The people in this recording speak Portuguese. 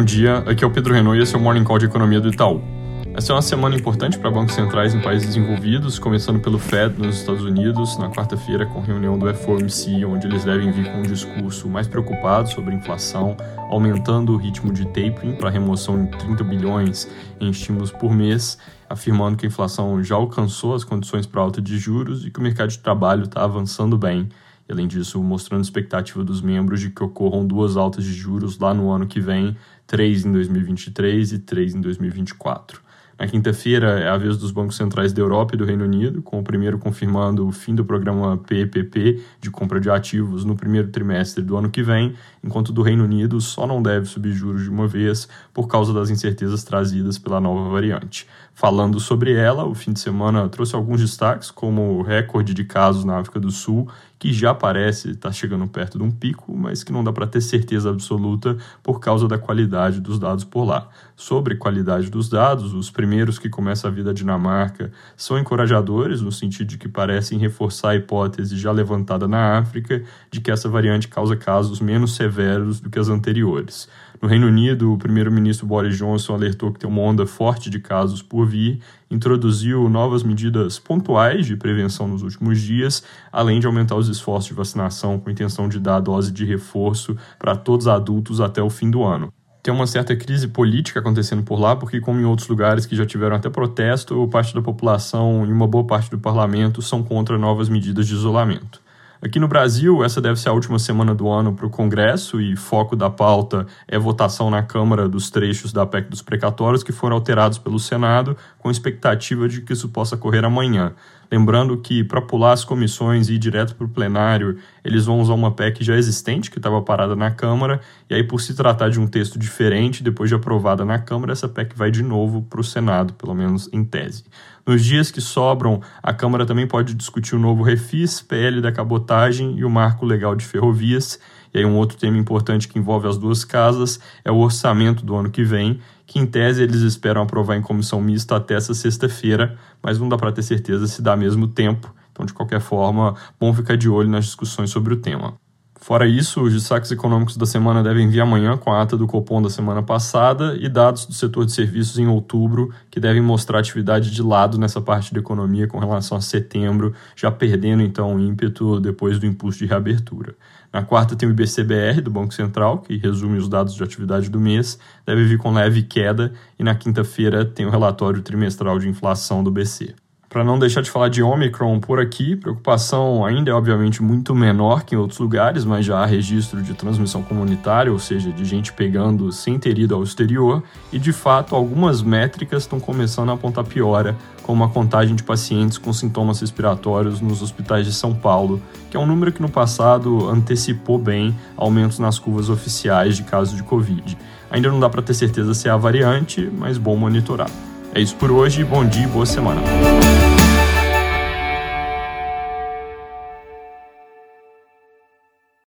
Bom dia, aqui é o Pedro Renault e esse é o Morning Call de Economia do Itaú. Essa é uma semana importante para bancos centrais em países desenvolvidos, começando pelo Fed nos Estados Unidos, na quarta-feira com reunião do FOMC, onde eles devem vir com um discurso mais preocupado sobre inflação, aumentando o ritmo de tapering para remoção de 30 bilhões em estímulos por mês, afirmando que a inflação já alcançou as condições para alta de juros e que o mercado de trabalho está avançando bem além disso, mostrando expectativa dos membros de que ocorram duas altas de juros lá no ano que vem, três em 2023 e três em 2024. Na quinta-feira é a vez dos bancos centrais da Europa e do Reino Unido, com o primeiro confirmando o fim do programa PPP de compra de ativos no primeiro trimestre do ano que vem, enquanto do Reino Unido só não deve subir juros de uma vez por causa das incertezas trazidas pela nova variante. Falando sobre ela, o fim de semana trouxe alguns destaques, como o recorde de casos na África do Sul, que já parece estar chegando perto de um pico, mas que não dá para ter certeza absoluta por causa da qualidade dos dados por lá. Sobre qualidade dos dados, os primeiros que começam a vir da Dinamarca são encorajadores, no sentido de que parecem reforçar a hipótese já levantada na África de que essa variante causa casos menos severos do que as anteriores. No Reino Unido, o primeiro-ministro Boris Johnson alertou que tem uma onda forte de casos por vir, introduziu novas medidas pontuais de prevenção nos últimos dias, além de aumentar os esforços de vacinação com a intenção de dar a dose de reforço para todos adultos até o fim do ano tem uma certa crise política acontecendo por lá, porque, como em outros lugares que já tiveram até protesto, parte da população e uma boa parte do parlamento são contra novas medidas de isolamento. Aqui no Brasil, essa deve ser a última semana do ano para o Congresso e foco da pauta é votação na Câmara dos trechos da PEC dos precatórios que foram alterados pelo Senado, com expectativa de que isso possa ocorrer amanhã. Lembrando que para pular as comissões e ir direto para o plenário, eles vão usar uma PEC já existente que estava parada na Câmara, e aí, por se tratar de um texto diferente, depois de aprovada na Câmara, essa PEC vai de novo para o Senado, pelo menos em tese. Nos dias que sobram, a Câmara também pode discutir o novo refis, PL da cabotagem e o marco legal de ferrovias. E aí um outro tema importante que envolve as duas casas é o orçamento do ano que vem, que em tese eles esperam aprovar em comissão mista até essa sexta-feira, mas não dá para ter certeza se dá mesmo tempo. Então, de qualquer forma, bom ficar de olho nas discussões sobre o tema. Fora isso, os destaques econômicos da semana devem vir amanhã com a ata do Copom da semana passada e dados do setor de serviços em outubro, que devem mostrar atividade de lado nessa parte da economia com relação a setembro, já perdendo então o ímpeto depois do impulso de reabertura. Na quarta tem o IBCBR do Banco Central, que resume os dados de atividade do mês, deve vir com leve queda, e na quinta-feira tem o relatório trimestral de inflação do BC. Para não deixar de falar de Omicron por aqui, preocupação ainda é obviamente muito menor que em outros lugares, mas já há registro de transmissão comunitária, ou seja, de gente pegando sem ter ido ao exterior, e de fato algumas métricas estão começando a apontar piora, como a contagem de pacientes com sintomas respiratórios nos hospitais de São Paulo, que é um número que no passado antecipou bem aumentos nas curvas oficiais de casos de Covid. Ainda não dá para ter certeza se é a variante, mas bom monitorar. É isso por hoje, bom dia e boa semana.